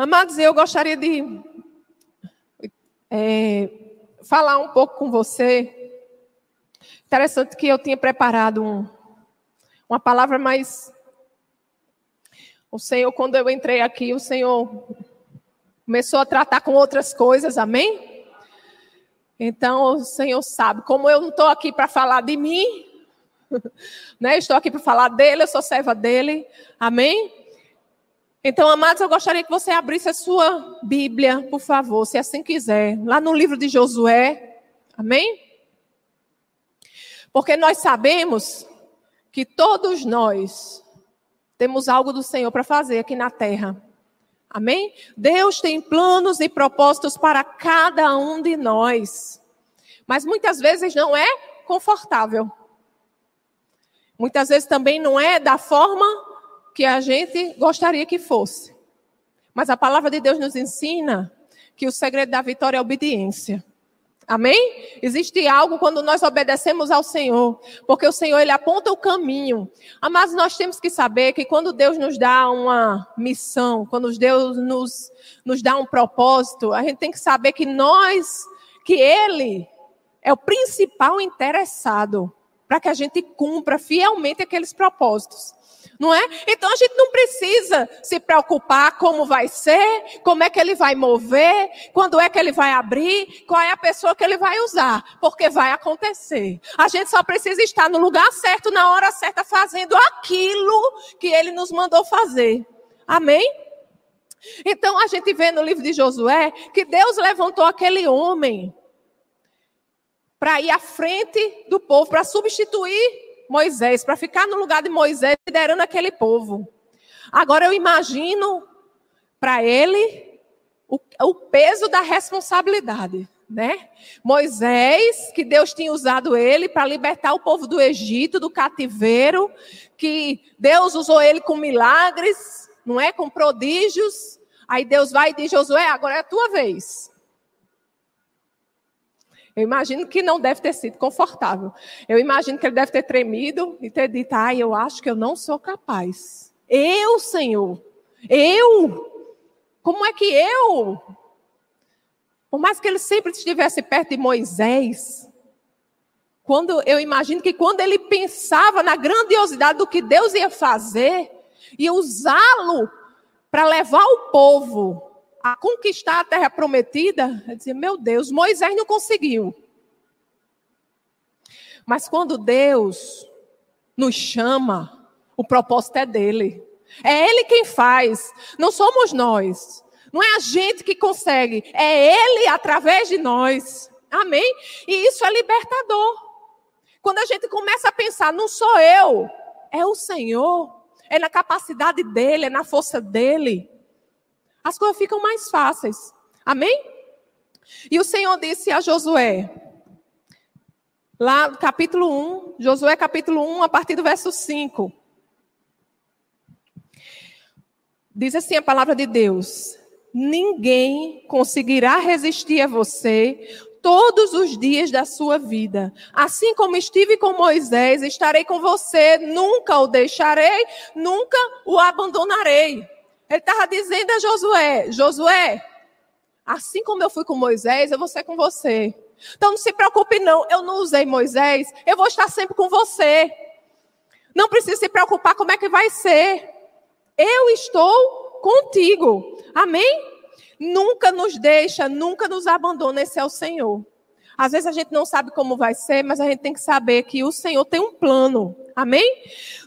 Amados, eu gostaria de é, falar um pouco com você. Interessante que eu tinha preparado um, uma palavra, mas o Senhor, quando eu entrei aqui, o Senhor começou a tratar com outras coisas, amém? Então, o Senhor sabe, como eu não estou aqui para falar de mim, né? estou aqui para falar dele, eu sou serva dele, amém? Então, amados, eu gostaria que você abrisse a sua Bíblia, por favor, se assim quiser, lá no livro de Josué, amém? Porque nós sabemos que todos nós temos algo do Senhor para fazer aqui na terra. Amém? Deus tem planos e propósitos para cada um de nós. Mas muitas vezes não é confortável. Muitas vezes também não é da forma que a gente gostaria que fosse. Mas a palavra de Deus nos ensina que o segredo da vitória é a obediência. Amém? Existe algo quando nós obedecemos ao Senhor, porque o Senhor ele aponta o caminho. Mas nós temos que saber que quando Deus nos dá uma missão, quando Deus nos, nos dá um propósito, a gente tem que saber que nós, que Ele é o principal interessado para que a gente cumpra fielmente aqueles propósitos não é? Então a gente não precisa se preocupar como vai ser, como é que ele vai mover, quando é que ele vai abrir, qual é a pessoa que ele vai usar, porque vai acontecer. A gente só precisa estar no lugar certo, na hora certa, fazendo aquilo que ele nos mandou fazer. Amém? Então a gente vê no livro de Josué que Deus levantou aquele homem para ir à frente do povo, para substituir Moisés, para ficar no lugar de Moisés liderando aquele povo. Agora eu imagino para ele o, o, peso da responsabilidade, né? Moisés, que Deus tinha usado ele para libertar o povo do Egito, do cativeiro, que Deus usou ele com milagres, não é? Com prodígios. Aí Deus vai e diz: Josué, agora é a tua vez. Eu imagino que não deve ter sido confortável. Eu imagino que ele deve ter tremido e ter dito: ai, eu acho que eu não sou capaz. Eu, Senhor, eu? Como é que eu? Por mais que ele sempre estivesse perto de Moisés, quando eu imagino que quando ele pensava na grandiosidade do que Deus ia fazer, e usá-lo para levar o povo a conquistar a terra prometida, eu dizia, meu Deus, Moisés não conseguiu. Mas quando Deus nos chama, o propósito é dele. É ele quem faz, não somos nós. Não é a gente que consegue, é ele através de nós. Amém? E isso é libertador. Quando a gente começa a pensar, não sou eu, é o Senhor, é na capacidade dele, é na força dele as coisas ficam mais fáceis. Amém? E o Senhor disse a Josué, lá no capítulo 1, Josué capítulo 1, a partir do verso 5. Diz assim a palavra de Deus: Ninguém conseguirá resistir a você todos os dias da sua vida. Assim como estive com Moisés, estarei com você, nunca o deixarei, nunca o abandonarei. Ele estava dizendo a Josué: Josué, assim como eu fui com Moisés, eu vou ser com você. Então não se preocupe, não. Eu não usei Moisés, eu vou estar sempre com você. Não precisa se preocupar como é que vai ser. Eu estou contigo. Amém? Nunca nos deixa, nunca nos abandona. Esse é o Senhor. Às vezes a gente não sabe como vai ser, mas a gente tem que saber que o Senhor tem um plano. Amém?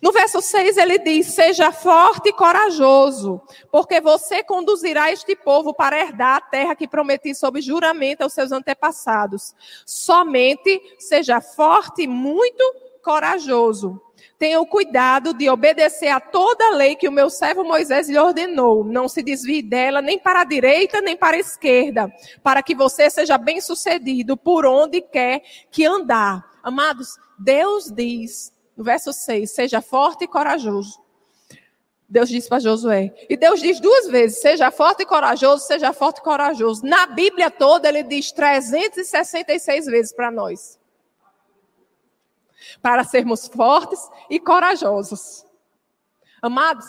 No verso 6 ele diz: Seja forte e corajoso, porque você conduzirá este povo para herdar a terra que prometi sob juramento aos seus antepassados. Somente seja forte e muito corajoso. Tenha o cuidado de obedecer a toda a lei que o meu servo Moisés lhe ordenou. Não se desvie dela nem para a direita nem para a esquerda, para que você seja bem sucedido por onde quer que andar. Amados, Deus diz, no verso 6, seja forte e corajoso. Deus disse para Josué. E Deus diz duas vezes: seja forte e corajoso, seja forte e corajoso. Na Bíblia toda, ele diz 366 vezes para nós para sermos fortes e corajosos. Amados,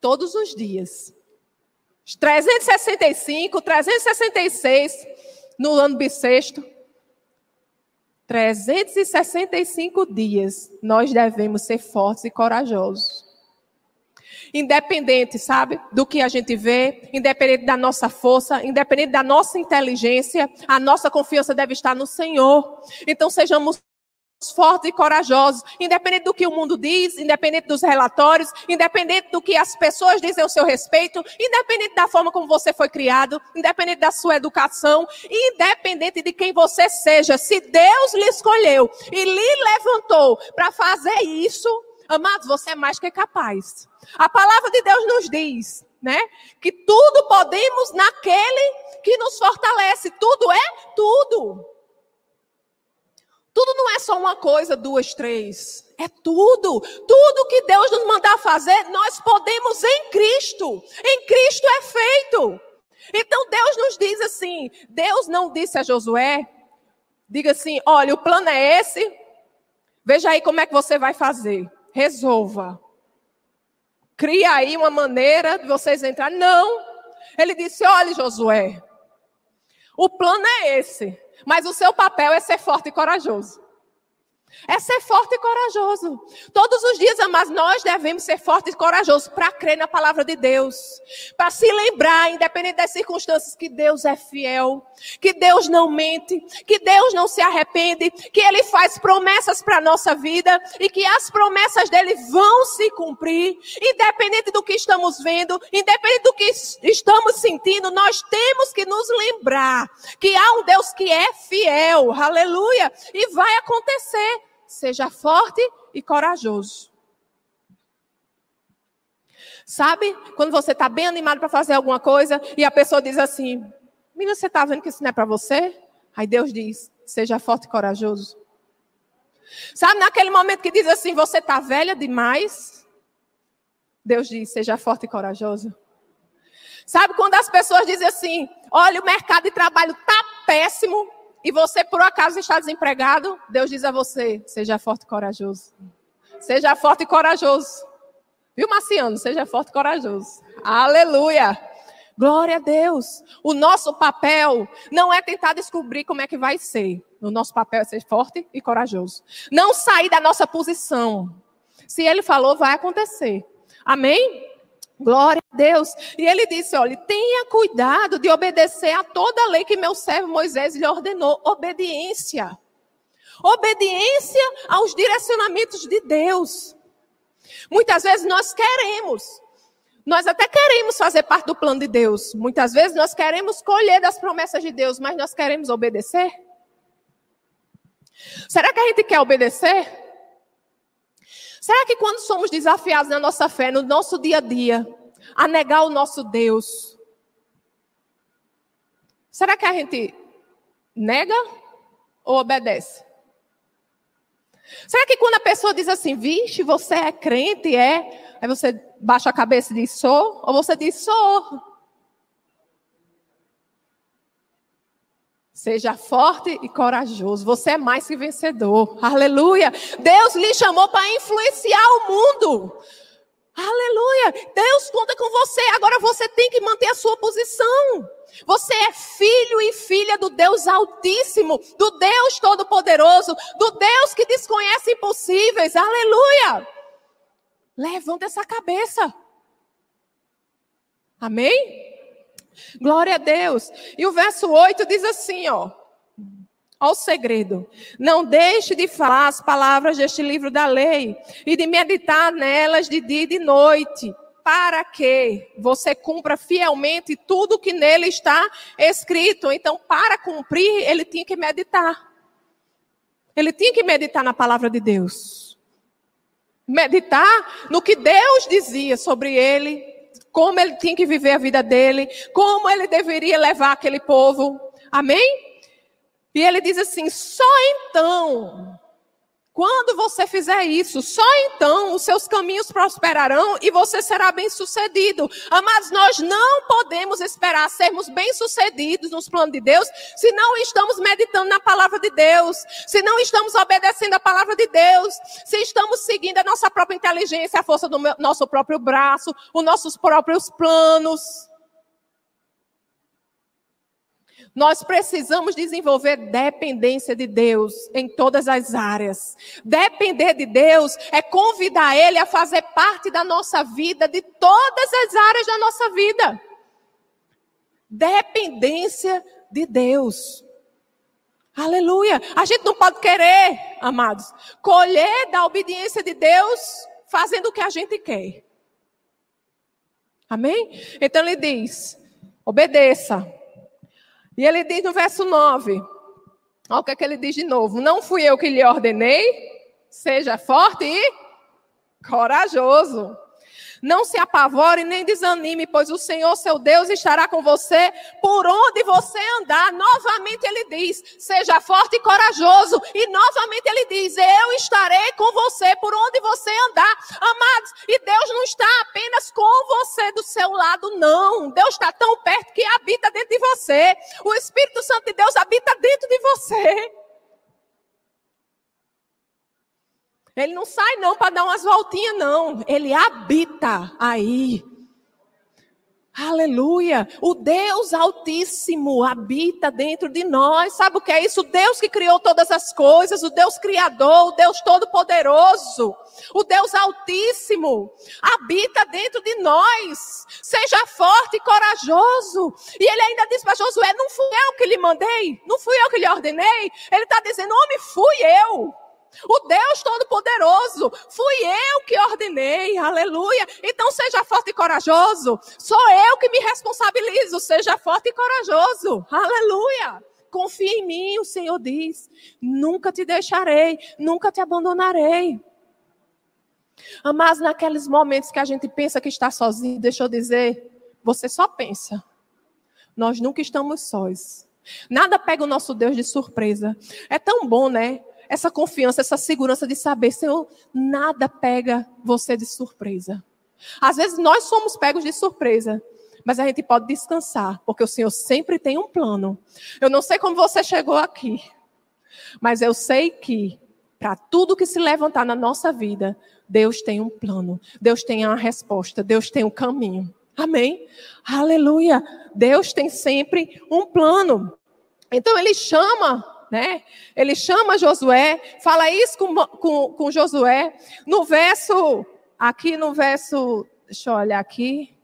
todos os dias, 365, 366 no ano bissexto. 365 dias nós devemos ser fortes e corajosos. Independente, sabe, do que a gente vê, independente da nossa força, independente da nossa inteligência, a nossa confiança deve estar no Senhor. Então sejamos fortes e corajosos, independente do que o mundo diz, independente dos relatórios, independente do que as pessoas dizem ao seu respeito, independente da forma como você foi criado, independente da sua educação, independente de quem você seja, se Deus lhe escolheu e lhe levantou para fazer isso, amados, você é mais que capaz. A palavra de Deus nos diz, né, que tudo podemos naquele que nos fortalece. Tudo é tudo. Tudo não é só uma coisa, duas, três. É tudo. Tudo que Deus nos mandar fazer, nós podemos em Cristo. Em Cristo é feito. Então Deus nos diz assim: Deus não disse a Josué, diga assim: olha, o plano é esse, veja aí como é que você vai fazer. Resolva. Cria aí uma maneira de vocês entrarem. Não. Ele disse: olha, Josué, o plano é esse. Mas o seu papel é ser forte e corajoso. É ser forte e corajoso. Todos os dias, amados, nós devemos ser fortes e corajosos para crer na palavra de Deus. Para se lembrar, independente das circunstâncias, que Deus é fiel, que Deus não mente, que Deus não se arrepende, que Ele faz promessas para a nossa vida e que as promessas dele vão se cumprir, independente do que estamos vendo, independente do que estamos sentindo, nós temos que nos lembrar que há um Deus que é fiel, aleluia, e vai acontecer. Seja forte e corajoso. Sabe, quando você está bem animado para fazer alguma coisa e a pessoa diz assim: Menina, você está vendo que isso não é para você? Aí Deus diz: Seja forte e corajoso. Sabe, naquele momento que diz assim: Você está velha demais? Deus diz: Seja forte e corajoso. Sabe quando as pessoas dizem assim: Olha, o mercado de trabalho está péssimo e você por acaso está desempregado, Deus diz a você: seja forte e corajoso. Seja forte e corajoso. Viu, Marciano? Seja forte e corajoso. Aleluia. Glória a Deus. O nosso papel não é tentar descobrir como é que vai ser. O nosso papel é ser forte e corajoso. Não sair da nossa posição. Se ele falou, vai acontecer. Amém? Glória a Deus. E ele disse: olha, tenha cuidado de obedecer a toda a lei que meu servo Moisés lhe ordenou. Obediência. Obediência aos direcionamentos de Deus. Muitas vezes nós queremos, nós até queremos fazer parte do plano de Deus. Muitas vezes nós queremos colher das promessas de Deus, mas nós queremos obedecer? Será que a gente quer obedecer? Será que quando somos desafiados na nossa fé, no nosso dia a dia, a negar o nosso Deus, será que a gente nega ou obedece? Será que quando a pessoa diz assim, vixe, você é crente, é? Aí você baixa a cabeça e diz, sou? Ou você diz, sou? Seja forte e corajoso. Você é mais que vencedor. Aleluia. Deus lhe chamou para influenciar o mundo. Aleluia. Deus conta com você. Agora você tem que manter a sua posição. Você é filho e filha do Deus Altíssimo, do Deus Todo-Poderoso, do Deus que desconhece impossíveis. Aleluia. Levanta essa cabeça. Amém? Glória a Deus. E o verso 8 diz assim, ó. Ó o segredo. Não deixe de falar as palavras deste livro da lei e de meditar nelas de dia e de noite, para que você cumpra fielmente tudo que nele está escrito. Então, para cumprir, ele tinha que meditar. Ele tinha que meditar na palavra de Deus. Meditar no que Deus dizia sobre ele, como ele tinha que viver a vida dele, como ele deveria levar aquele povo. Amém? E ele diz assim: só então, quando você fizer isso, só então os seus caminhos prosperarão e você será bem-sucedido. Amados, nós não podemos esperar sermos bem-sucedidos nos planos de Deus se não estamos meditando na palavra de Deus, se não estamos obedecendo a palavra de Deus, se estamos seguindo a nossa própria inteligência, a força do nosso próprio braço, os nossos próprios planos. Nós precisamos desenvolver dependência de Deus em todas as áreas. Depender de Deus é convidar Ele a fazer parte da nossa vida, de todas as áreas da nossa vida. Dependência de Deus. Aleluia. A gente não pode querer, amados, colher da obediência de Deus fazendo o que a gente quer. Amém? Então ele diz: obedeça. E ele diz no verso 9: olha o que, é que ele diz de novo: Não fui eu que lhe ordenei, seja forte e corajoso. Não se apavore nem desanime, pois o Senhor seu Deus estará com você por onde você andar. Novamente ele diz: seja forte e corajoso. E novamente ele diz: eu estarei com você por onde você andar. Amados, e Deus não está apenas com você do seu lado, não. Deus está tão perto que habita dentro de você. O Espírito Santo de Deus habita dentro de você. Ele não sai não para dar umas voltinhas, não. Ele habita aí. Aleluia! O Deus Altíssimo habita dentro de nós. Sabe o que é isso? O Deus que criou todas as coisas, o Deus Criador, o Deus Todo-Poderoso, o Deus Altíssimo habita dentro de nós. Seja forte e corajoso. E ele ainda diz para Josué: Não fui eu que lhe mandei, não fui eu que lhe ordenei. Ele está dizendo: Homem, fui eu. O Deus Todo-Poderoso, fui eu que ordenei, aleluia. Então seja forte e corajoso. Sou eu que me responsabilizo, seja forte e corajoso, aleluia. Confia em mim, o Senhor diz. Nunca te deixarei, nunca te abandonarei. Mas naqueles momentos que a gente pensa que está sozinho, deixa eu dizer, você só pensa. Nós nunca estamos sós. Nada pega o nosso Deus de surpresa. É tão bom, né? Essa confiança, essa segurança de saber, Senhor, nada pega você de surpresa. Às vezes nós somos pegos de surpresa, mas a gente pode descansar, porque o Senhor sempre tem um plano. Eu não sei como você chegou aqui, mas eu sei que para tudo que se levantar na nossa vida, Deus tem um plano, Deus tem uma resposta, Deus tem um caminho. Amém? Aleluia! Deus tem sempre um plano. Então ele chama né? Ele chama Josué, fala isso com, com, com Josué. No verso, aqui no verso, deixa eu olhar aqui.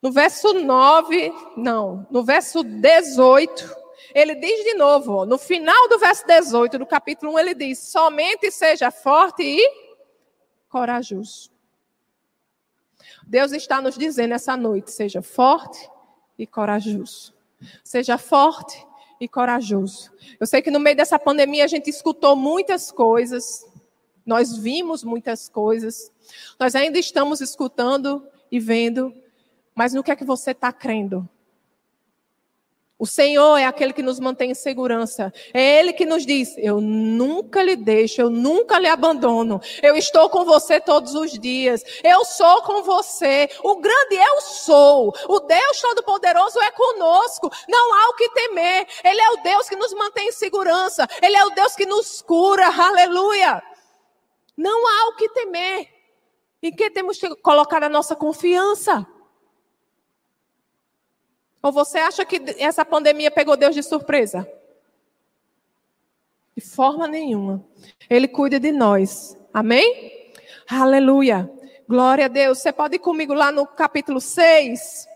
No verso 9, não, no verso 18, ele diz de novo, no final do verso 18 do capítulo 1, ele diz: somente seja forte e corajoso. Deus está nos dizendo essa noite: seja forte e corajoso. Seja forte e corajoso. Eu sei que no meio dessa pandemia a gente escutou muitas coisas, nós vimos muitas coisas, nós ainda estamos escutando e vendo, mas no que é que você está crendo? O Senhor é aquele que nos mantém em segurança. É Ele que nos diz: Eu nunca lhe deixo, eu nunca lhe abandono. Eu estou com você todos os dias. Eu sou com você. O grande eu sou. O Deus Todo-Poderoso é conosco. Não há o que temer. Ele é o Deus que nos mantém em segurança. Ele é o Deus que nos cura. Aleluia. Não há o que temer. Em que temos que colocar a nossa confiança? Ou você acha que essa pandemia pegou Deus de surpresa? De forma nenhuma. Ele cuida de nós. Amém? Aleluia. Glória a Deus. Você pode ir comigo lá no capítulo 6.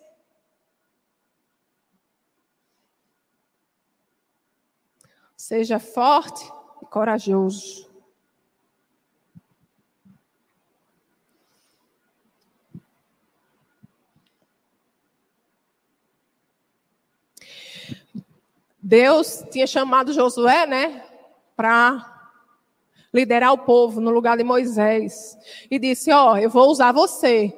Seja forte e corajoso. Deus tinha chamado Josué, né, para liderar o povo no lugar de Moisés. E disse: Ó, oh, eu vou usar você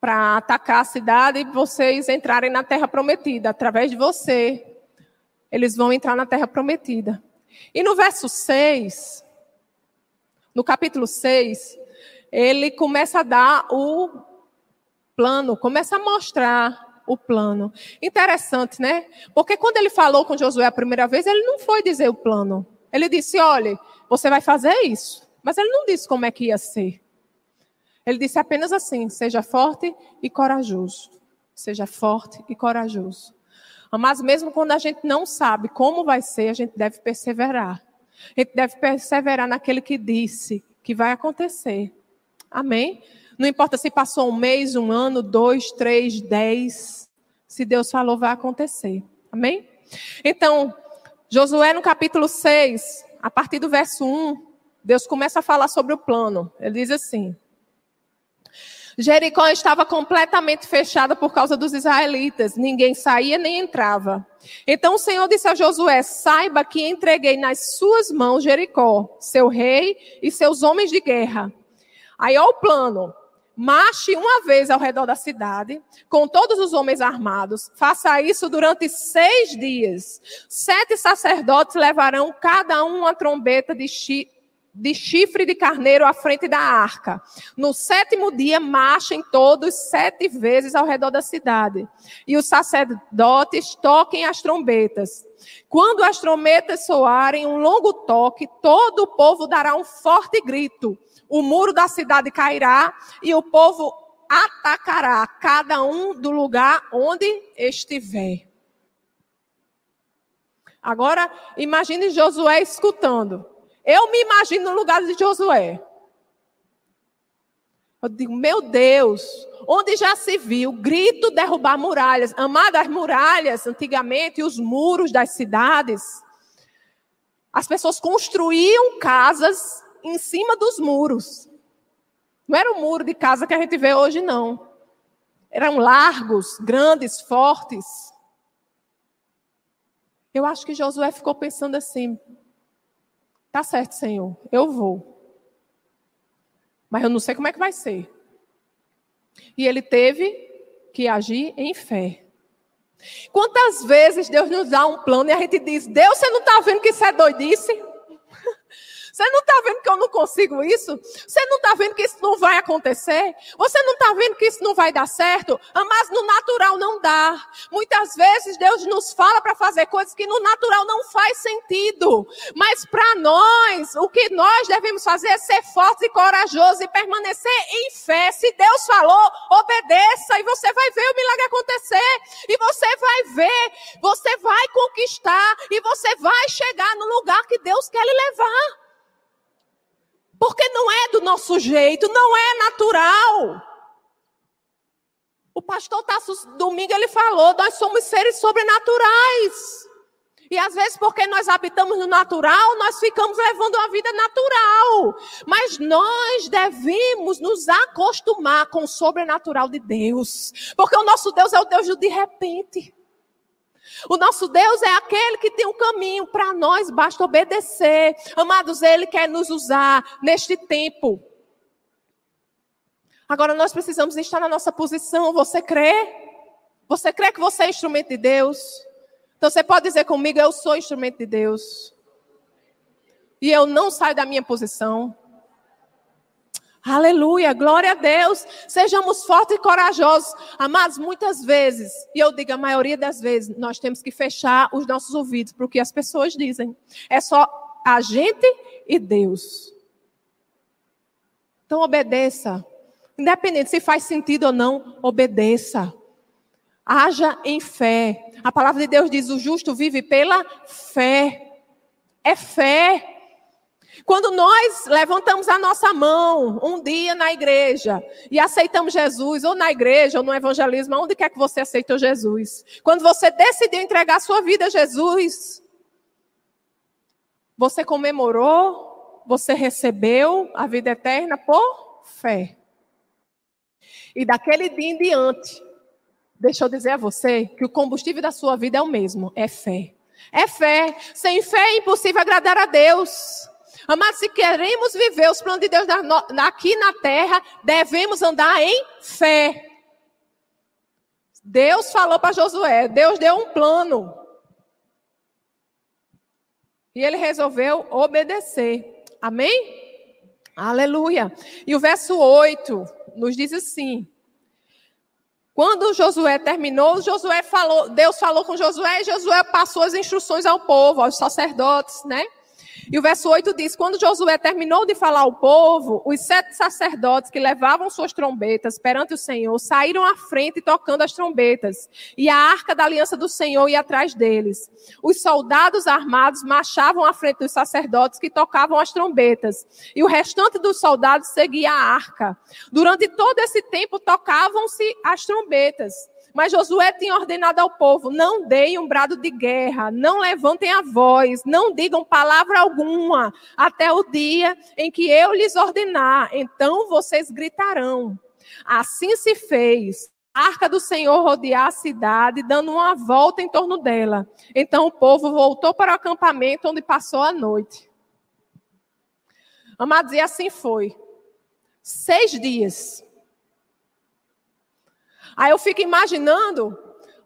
para atacar a cidade e vocês entrarem na terra prometida. Através de você, eles vão entrar na terra prometida. E no verso 6, no capítulo 6, ele começa a dar o plano, começa a mostrar o plano. Interessante, né? Porque quando ele falou com Josué a primeira vez, ele não foi dizer o plano. Ele disse: olhe, você vai fazer isso. Mas ele não disse como é que ia ser. Ele disse apenas assim: seja forte e corajoso. Seja forte e corajoso. Mas mesmo quando a gente não sabe como vai ser, a gente deve perseverar. A gente deve perseverar naquele que disse que vai acontecer. Amém? Não importa se passou um mês, um ano, dois, três, dez. Se Deus falou, vai acontecer. Amém? Então, Josué no capítulo 6, a partir do verso 1, Deus começa a falar sobre o plano. Ele diz assim: Jericó estava completamente fechada por causa dos israelitas. Ninguém saía nem entrava. Então o Senhor disse a Josué: Saiba que entreguei nas suas mãos Jericó, seu rei e seus homens de guerra. Aí, ó, o plano. Marche uma vez ao redor da cidade, com todos os homens armados. Faça isso durante seis dias. Sete sacerdotes levarão cada um uma trombeta de, chi de chifre de carneiro à frente da arca. No sétimo dia, marchem todos sete vezes ao redor da cidade. E os sacerdotes toquem as trombetas. Quando as trombetas soarem um longo toque, todo o povo dará um forte grito. O muro da cidade cairá e o povo atacará cada um do lugar onde estiver. Agora, imagine Josué escutando. Eu me imagino no lugar de Josué. Eu digo, meu Deus, onde já se viu grito derrubar muralhas? Amadas muralhas, antigamente, os muros das cidades. As pessoas construíam casas em cima dos muros. Não era o muro de casa que a gente vê hoje, não. Eram largos, grandes, fortes. Eu acho que Josué ficou pensando assim: Tá certo, Senhor, eu vou. Mas eu não sei como é que vai ser. E ele teve que agir em fé. Quantas vezes Deus nos dá um plano e a gente diz: Deus, você não está vendo que isso é doidice? Você não está vendo que eu não consigo isso? Você não está vendo que isso não vai acontecer? Você não está vendo que isso não vai dar certo? Ah, mas no natural não dá. Muitas vezes Deus nos fala para fazer coisas que no natural não faz sentido. Mas para nós, o que nós devemos fazer é ser fortes e corajosos e permanecer em fé. Se Deus falou, obedeça e você vai ver o milagre acontecer. E você vai ver, você vai conquistar e você vai chegar no lugar que Deus quer lhe levar. Porque não é do nosso jeito, não é natural. O pastor Tassos domingo ele falou, nós somos seres sobrenaturais. E às vezes, porque nós habitamos no natural, nós ficamos levando uma vida natural. Mas nós devemos nos acostumar com o sobrenatural de Deus. Porque o nosso Deus é o Deus do de repente. O nosso Deus é aquele que tem um caminho para nós, basta obedecer. Amados, Ele quer nos usar neste tempo. Agora nós precisamos estar na nossa posição. Você crê? Você crê que você é instrumento de Deus? Então você pode dizer comigo: Eu sou instrumento de Deus. E eu não saio da minha posição. Aleluia, glória a Deus. Sejamos fortes e corajosos. Amados, muitas vezes, e eu digo a maioria das vezes, nós temos que fechar os nossos ouvidos para o que as pessoas dizem. É só a gente e Deus. Então obedeça. Independente se faz sentido ou não, obedeça. Haja em fé. A palavra de Deus diz: o justo vive pela fé. É fé. Quando nós levantamos a nossa mão um dia na igreja e aceitamos Jesus, ou na igreja, ou no evangelismo, onde quer que você aceitou Jesus. Quando você decidiu entregar sua vida a Jesus, você comemorou, você recebeu a vida eterna por fé. E daquele dia em diante, deixa eu dizer a você que o combustível da sua vida é o mesmo, é fé. É fé. Sem fé é impossível agradar a Deus. Mas se queremos viver os planos de Deus aqui na terra, devemos andar em fé. Deus falou para Josué, Deus deu um plano. E ele resolveu obedecer. Amém? Aleluia. E o verso 8 nos diz assim: Quando Josué terminou, Josué falou, Deus falou com Josué e Josué passou as instruções ao povo, aos sacerdotes, né? E o verso 8 diz: Quando Josué terminou de falar ao povo, os sete sacerdotes que levavam suas trombetas perante o Senhor saíram à frente tocando as trombetas, e a arca da aliança do Senhor ia atrás deles. Os soldados armados marchavam à frente dos sacerdotes que tocavam as trombetas, e o restante dos soldados seguia a arca. Durante todo esse tempo tocavam-se as trombetas. Mas Josué tinha ordenado ao povo: não deem um brado de guerra, não levantem a voz, não digam palavra alguma, até o dia em que eu lhes ordenar. Então vocês gritarão. Assim se fez. A arca do Senhor rodear a cidade, dando uma volta em torno dela. Então o povo voltou para o acampamento onde passou a noite. Amados, e assim foi. Seis dias. Aí eu fico imaginando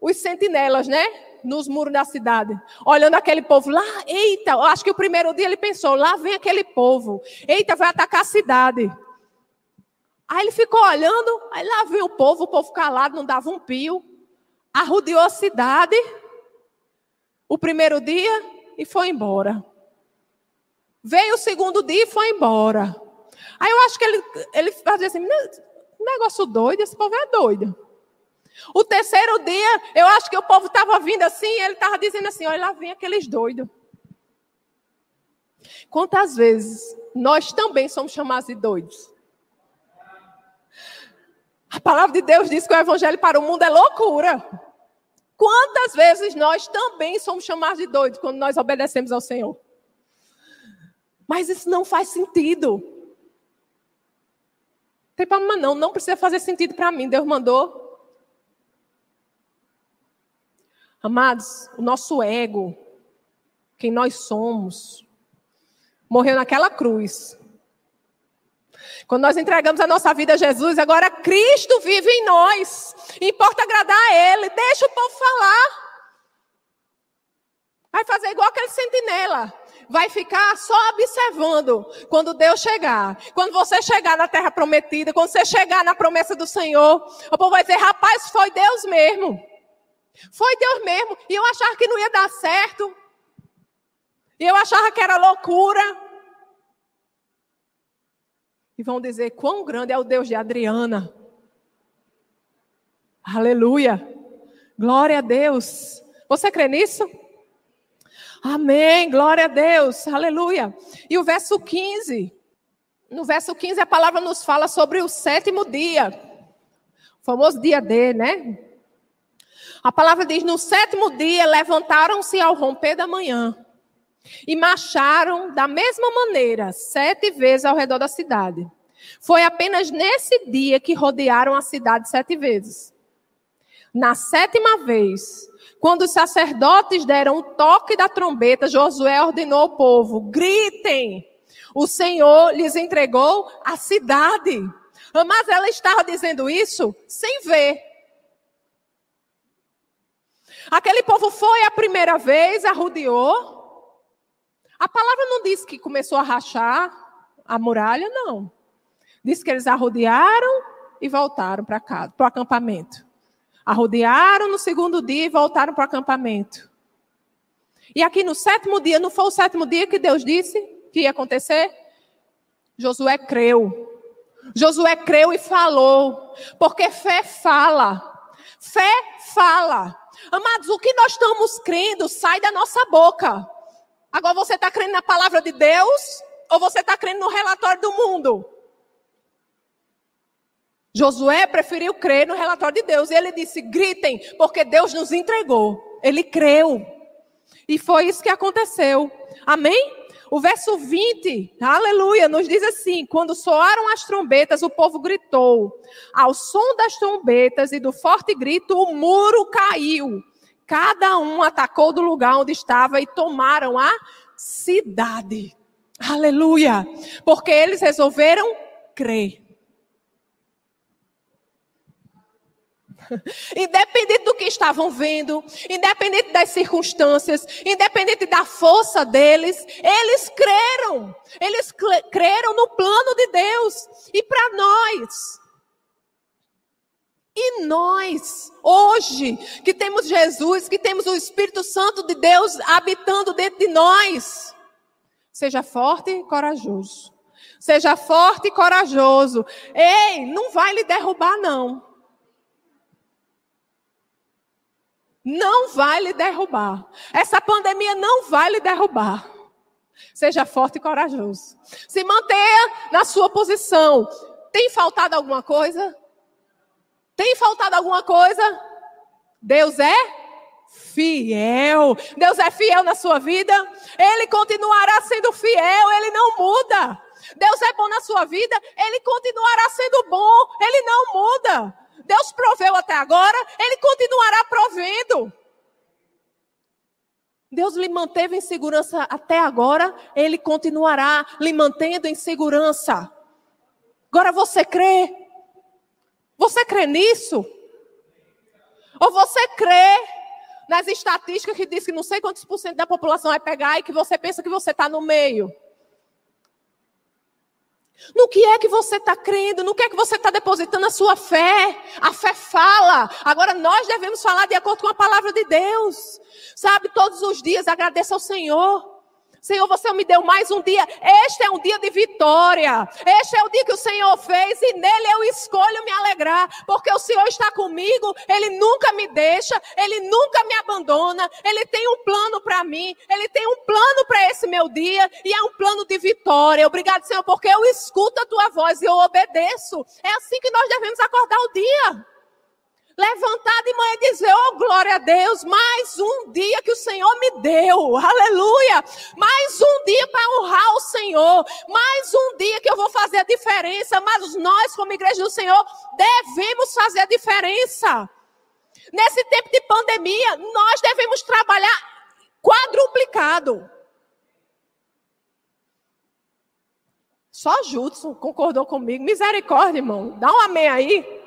os sentinelas, né? Nos muros da cidade, olhando aquele povo lá, eita, eu acho que o primeiro dia ele pensou, lá vem aquele povo, eita, vai atacar a cidade. Aí ele ficou olhando, aí lá veio o povo, o povo calado, não dava um pio, arrodeou a cidade, o primeiro dia e foi embora. Veio o segundo dia e foi embora. Aí eu acho que ele, ele fazia assim, negócio doido, esse povo é doido. O terceiro dia, eu acho que o povo estava vindo assim, ele estava dizendo assim: olha, lá vem aqueles doidos. Quantas vezes nós também somos chamados de doidos? A palavra de Deus diz que o evangelho para o mundo é loucura. Quantas vezes nós também somos chamados de doidos quando nós obedecemos ao Senhor? Mas isso não faz sentido. Tem problema não, não precisa fazer sentido para mim. Deus mandou, Amados, o nosso ego, quem nós somos, morreu naquela cruz. Quando nós entregamos a nossa vida a Jesus, agora Cristo vive em nós. Importa agradar a Ele. Deixa o povo falar. Vai fazer igual aquele sentinela. Vai ficar só observando quando Deus chegar. Quando você chegar na terra prometida, quando você chegar na promessa do Senhor, o povo vai dizer: rapaz, foi Deus mesmo. Foi Deus mesmo. E eu achava que não ia dar certo. E eu achava que era loucura. E vão dizer quão grande é o Deus de Adriana. Aleluia. Glória a Deus. Você crê nisso? Amém. Glória a Deus. Aleluia. E o verso 15. No verso 15 a palavra nos fala sobre o sétimo dia. O famoso dia D, né? A palavra diz: no sétimo dia levantaram-se ao romper da manhã e marcharam da mesma maneira, sete vezes ao redor da cidade. Foi apenas nesse dia que rodearam a cidade sete vezes. Na sétima vez, quando os sacerdotes deram o toque da trombeta, Josué ordenou ao povo: gritem, o Senhor lhes entregou a cidade. Mas ela estava dizendo isso sem ver. Aquele povo foi a primeira vez, arrodeou. A palavra não diz que começou a rachar a muralha, não. Diz que eles arrodearam e voltaram para casa, para o acampamento. Arrodearam no segundo dia e voltaram para o acampamento. E aqui no sétimo dia, não foi o sétimo dia que Deus disse que ia acontecer? Josué creu. Josué creu e falou, porque fé fala. Fé fala. Amados, o que nós estamos crendo sai da nossa boca. Agora você está crendo na palavra de Deus ou você está crendo no relatório do mundo? Josué preferiu crer no relatório de Deus. E ele disse: gritem, porque Deus nos entregou. Ele creu. E foi isso que aconteceu. Amém? O verso 20, aleluia, nos diz assim: quando soaram as trombetas, o povo gritou. Ao som das trombetas e do forte grito, o muro caiu. Cada um atacou do lugar onde estava e tomaram a cidade. Aleluia! Porque eles resolveram crer. Independente do que estavam vendo, independente das circunstâncias, independente da força deles, eles creram. Eles creram no plano de Deus. E para nós, e nós, hoje, que temos Jesus, que temos o Espírito Santo de Deus habitando dentro de nós, Seja forte e corajoso. Seja forte e corajoso. Ei, não vai lhe derrubar, não. Não vai lhe derrubar. Essa pandemia não vai lhe derrubar. Seja forte e corajoso. Se mantenha na sua posição. Tem faltado alguma coisa? Tem faltado alguma coisa? Deus é fiel. Deus é fiel na sua vida. Ele continuará sendo fiel. Ele não muda. Deus é bom na sua vida. Ele continuará sendo bom. Ele não muda. Deus proveu até agora. Ele continuará provendo. Deus lhe manteve em segurança até agora, Ele continuará lhe mantendo em segurança. Agora você crê? Você crê nisso? Ou você crê nas estatísticas que diz que não sei quantos por cento da população vai pegar e que você pensa que você está no meio? No que é que você está crendo? No que é que você está depositando a sua fé? A fé fala. Agora nós devemos falar de acordo com a palavra de Deus. Sabe, todos os dias agradeça ao Senhor. Senhor, você me deu mais um dia. Este é um dia de vitória. Este é o dia que o Senhor fez e nele eu escolho me alegrar, porque o Senhor está comigo. Ele nunca me deixa, ele nunca me abandona. Ele tem um plano para mim, ele tem um plano para esse meu dia e é um plano de vitória. Obrigado, Senhor, porque eu escuto a tua voz e eu obedeço. É assim que nós devemos acordar o dia levantar de manhã e dizer: Oh, glória a Deus, mais um dia que o Senhor me deu, aleluia. Mais um dia para honrar o Senhor, mais um dia que eu vou fazer a diferença. Mas nós, como igreja do Senhor, devemos fazer a diferença. Nesse tempo de pandemia, nós devemos trabalhar quadruplicado. Só Judson concordou comigo. Misericórdia, irmão. Dá um amém aí.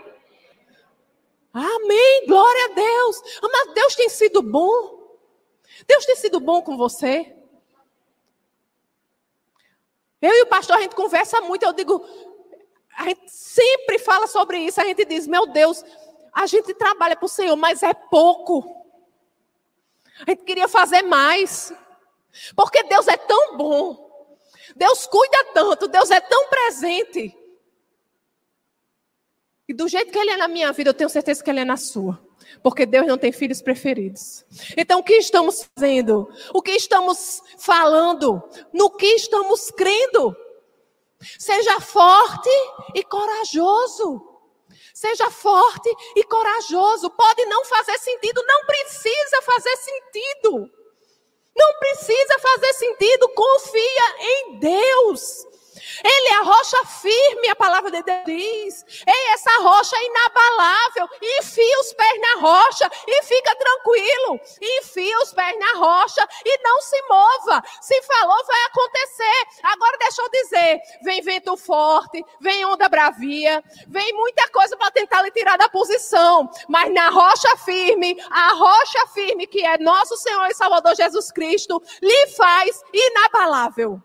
Amém, glória a Deus. Mas Deus tem sido bom. Deus tem sido bom com você. Eu e o pastor, a gente conversa muito. Eu digo, a gente sempre fala sobre isso. A gente diz, meu Deus, a gente trabalha para o Senhor, mas é pouco. A gente queria fazer mais. Porque Deus é tão bom. Deus cuida tanto, Deus é tão presente. E do jeito que ele é na minha vida, eu tenho certeza que ele é na sua. Porque Deus não tem filhos preferidos. Então, o que estamos fazendo? O que estamos falando? No que estamos crendo? Seja forte e corajoso. Seja forte e corajoso. Pode não fazer sentido, não precisa fazer sentido. Não precisa fazer sentido. Confia em Deus. Ele é a rocha firme, a palavra de Deus diz. Ei, essa rocha é inabalável. Enfia os pés na rocha e fica tranquilo. Enfia os pés na rocha e não se mova. Se falou, vai acontecer. Agora deixa eu dizer: vem vento forte, vem onda bravia, vem muita coisa para tentar lhe tirar da posição. Mas na rocha firme, a rocha firme que é nosso Senhor e Salvador Jesus Cristo, lhe faz inabalável.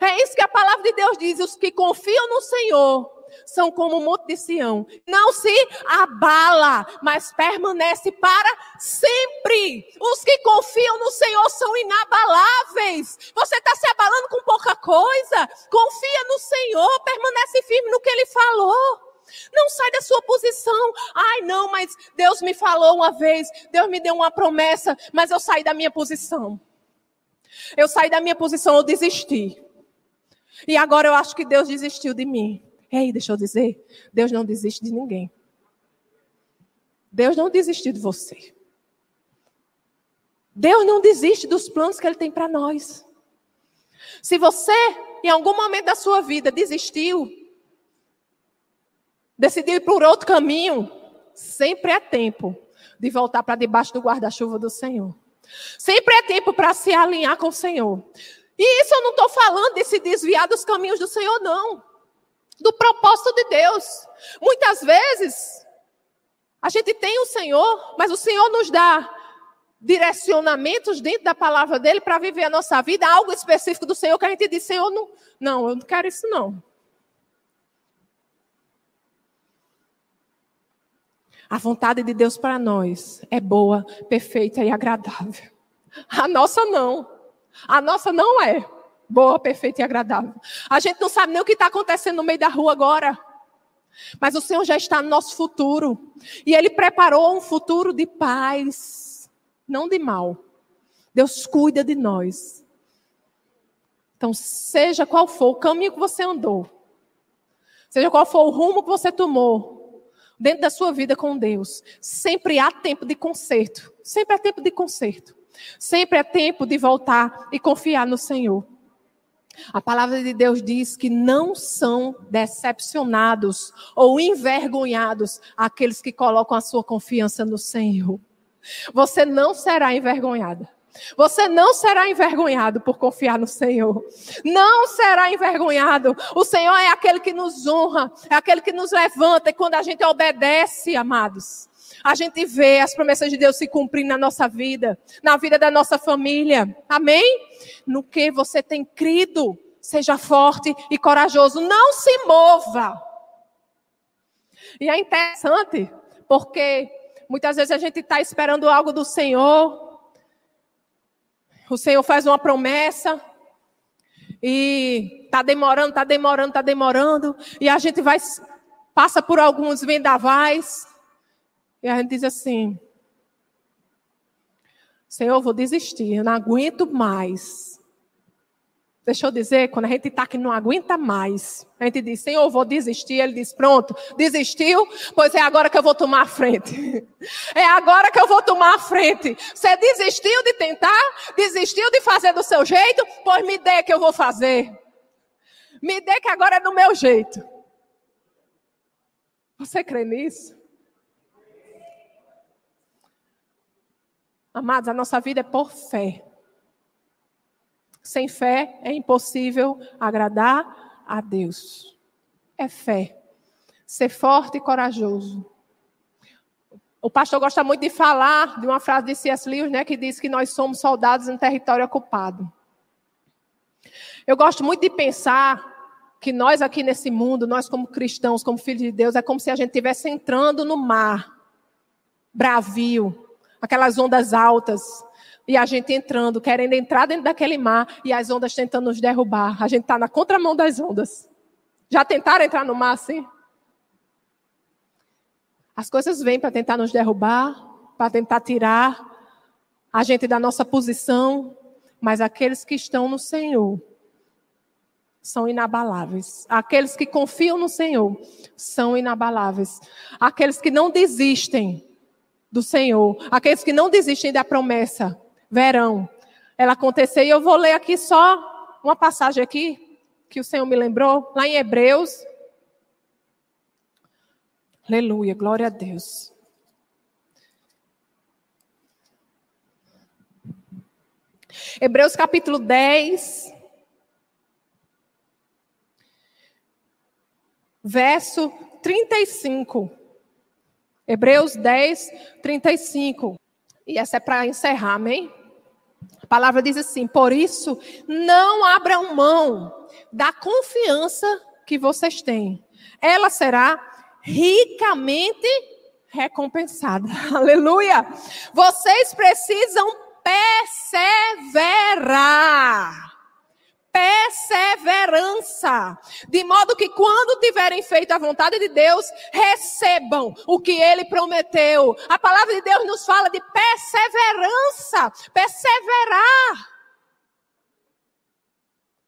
É isso que a palavra de Deus diz: os que confiam no Senhor são como o monte de Sião. Não se abala, mas permanece para sempre. Os que confiam no Senhor são inabaláveis. Você está se abalando com pouca coisa? Confia no Senhor, permanece firme no que Ele falou. Não sai da sua posição. Ai, não, mas Deus me falou uma vez, Deus me deu uma promessa, mas eu saí da minha posição. Eu saí da minha posição, eu desisti. E agora eu acho que Deus desistiu de mim. Ei, deixa eu dizer, Deus não desiste de ninguém. Deus não desistiu de você. Deus não desiste dos planos que Ele tem para nós. Se você, em algum momento da sua vida, desistiu, decidiu ir por outro caminho, sempre é tempo de voltar para debaixo do guarda-chuva do Senhor. Sempre é tempo para se alinhar com o Senhor. E isso eu não estou falando de se desviar dos caminhos do Senhor, não. Do propósito de Deus. Muitas vezes, a gente tem o Senhor, mas o Senhor nos dá direcionamentos dentro da palavra dele para viver a nossa vida, algo específico do Senhor que a gente diz, Senhor, não, não, eu não quero isso não. A vontade de Deus para nós é boa, perfeita e agradável. A nossa não. A nossa não é boa, perfeita e agradável. A gente não sabe nem o que está acontecendo no meio da rua agora. Mas o Senhor já está no nosso futuro. E Ele preparou um futuro de paz, não de mal. Deus cuida de nós. Então, seja qual for o caminho que você andou, seja qual for o rumo que você tomou, dentro da sua vida com Deus, sempre há tempo de conserto. Sempre há tempo de conserto. Sempre é tempo de voltar e confiar no Senhor. A palavra de Deus diz que não são decepcionados ou envergonhados aqueles que colocam a sua confiança no Senhor. Você não será envergonhada. Você não será envergonhado por confiar no Senhor. Não será envergonhado. O Senhor é aquele que nos honra, é aquele que nos levanta. E quando a gente obedece, amados, a gente vê as promessas de Deus se cumprindo na nossa vida, na vida da nossa família. Amém? No que você tem crido, seja forte e corajoso. Não se mova. E é interessante, porque muitas vezes a gente está esperando algo do Senhor. O Senhor faz uma promessa. E está demorando, está demorando, está demorando. E a gente vai, passa por alguns vendavais. E a gente diz assim: Senhor, vou desistir, eu não aguento mais. Deixa eu dizer, quando a gente está que não aguenta mais, a gente diz, Senhor, vou desistir. Ele diz, pronto, desistiu? Pois é agora que eu vou tomar a frente. É agora que eu vou tomar a frente. Você desistiu de tentar? Desistiu de fazer do seu jeito? Pois me dê que eu vou fazer. Me dê que agora é do meu jeito. Você crê nisso? Amados, a nossa vida é por fé. Sem fé é impossível agradar a Deus. É fé. Ser forte e corajoso. O pastor gosta muito de falar de uma frase de C.S. Lewis, né, que diz que nós somos soldados em território ocupado. Eu gosto muito de pensar que nós aqui nesse mundo, nós como cristãos, como filhos de Deus, é como se a gente estivesse entrando no mar, bravio, aquelas ondas altas. E a gente entrando, querendo entrar dentro daquele mar e as ondas tentando nos derrubar. A gente está na contramão das ondas. Já tentaram entrar no mar assim? As coisas vêm para tentar nos derrubar, para tentar tirar a gente da nossa posição, mas aqueles que estão no Senhor são inabaláveis. Aqueles que confiam no Senhor são inabaláveis. Aqueles que não desistem do Senhor. Aqueles que não desistem da promessa verão ela acontecer. E eu vou ler aqui só uma passagem aqui que o Senhor me lembrou, lá em Hebreus. Aleluia, glória a Deus. Hebreus capítulo 10, verso 35. Hebreus 10, 35. E essa é para encerrar, amém? A palavra diz assim: Por isso, não abram mão da confiança que vocês têm. Ela será ricamente recompensada. Aleluia! Vocês precisam perseverar perseverança, de modo que quando tiverem feito a vontade de Deus, recebam o que ele prometeu. A palavra de Deus nos fala de perseverança, perseverar.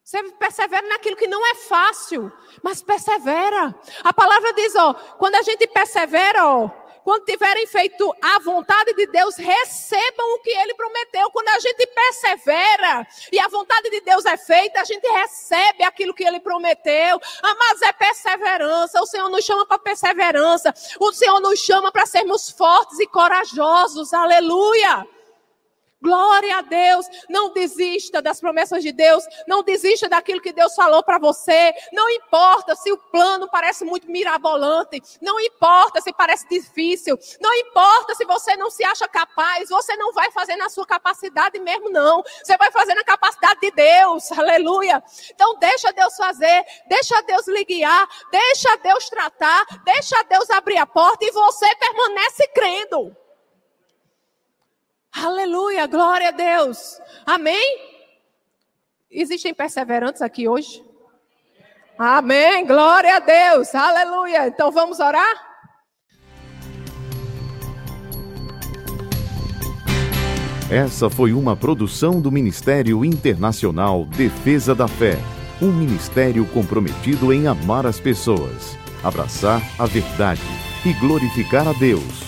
Você persevera naquilo que não é fácil, mas persevera. A palavra diz, ó, quando a gente persevera, ó, quando tiverem feito a vontade de Deus, recebam o que ele prometeu. Quando a gente persevera e a vontade de Deus é feita, a gente recebe aquilo que ele prometeu. Mas é perseverança. O Senhor nos chama para perseverança. O Senhor nos chama para sermos fortes e corajosos. Aleluia. Glória a Deus. Não desista das promessas de Deus. Não desista daquilo que Deus falou para você. Não importa se o plano parece muito mirabolante. Não importa se parece difícil. Não importa se você não se acha capaz. Você não vai fazer na sua capacidade mesmo, não. Você vai fazer na capacidade de Deus. Aleluia. Então deixa Deus fazer. Deixa Deus lhe guiar. Deixa Deus tratar. Deixa Deus abrir a porta e você permanece crendo. Aleluia, glória a Deus. Amém? Existem perseverantes aqui hoje? Amém. Glória a Deus. Aleluia. Então vamos orar? Essa foi uma produção do Ministério Internacional Defesa da Fé, um ministério comprometido em amar as pessoas, abraçar a verdade e glorificar a Deus.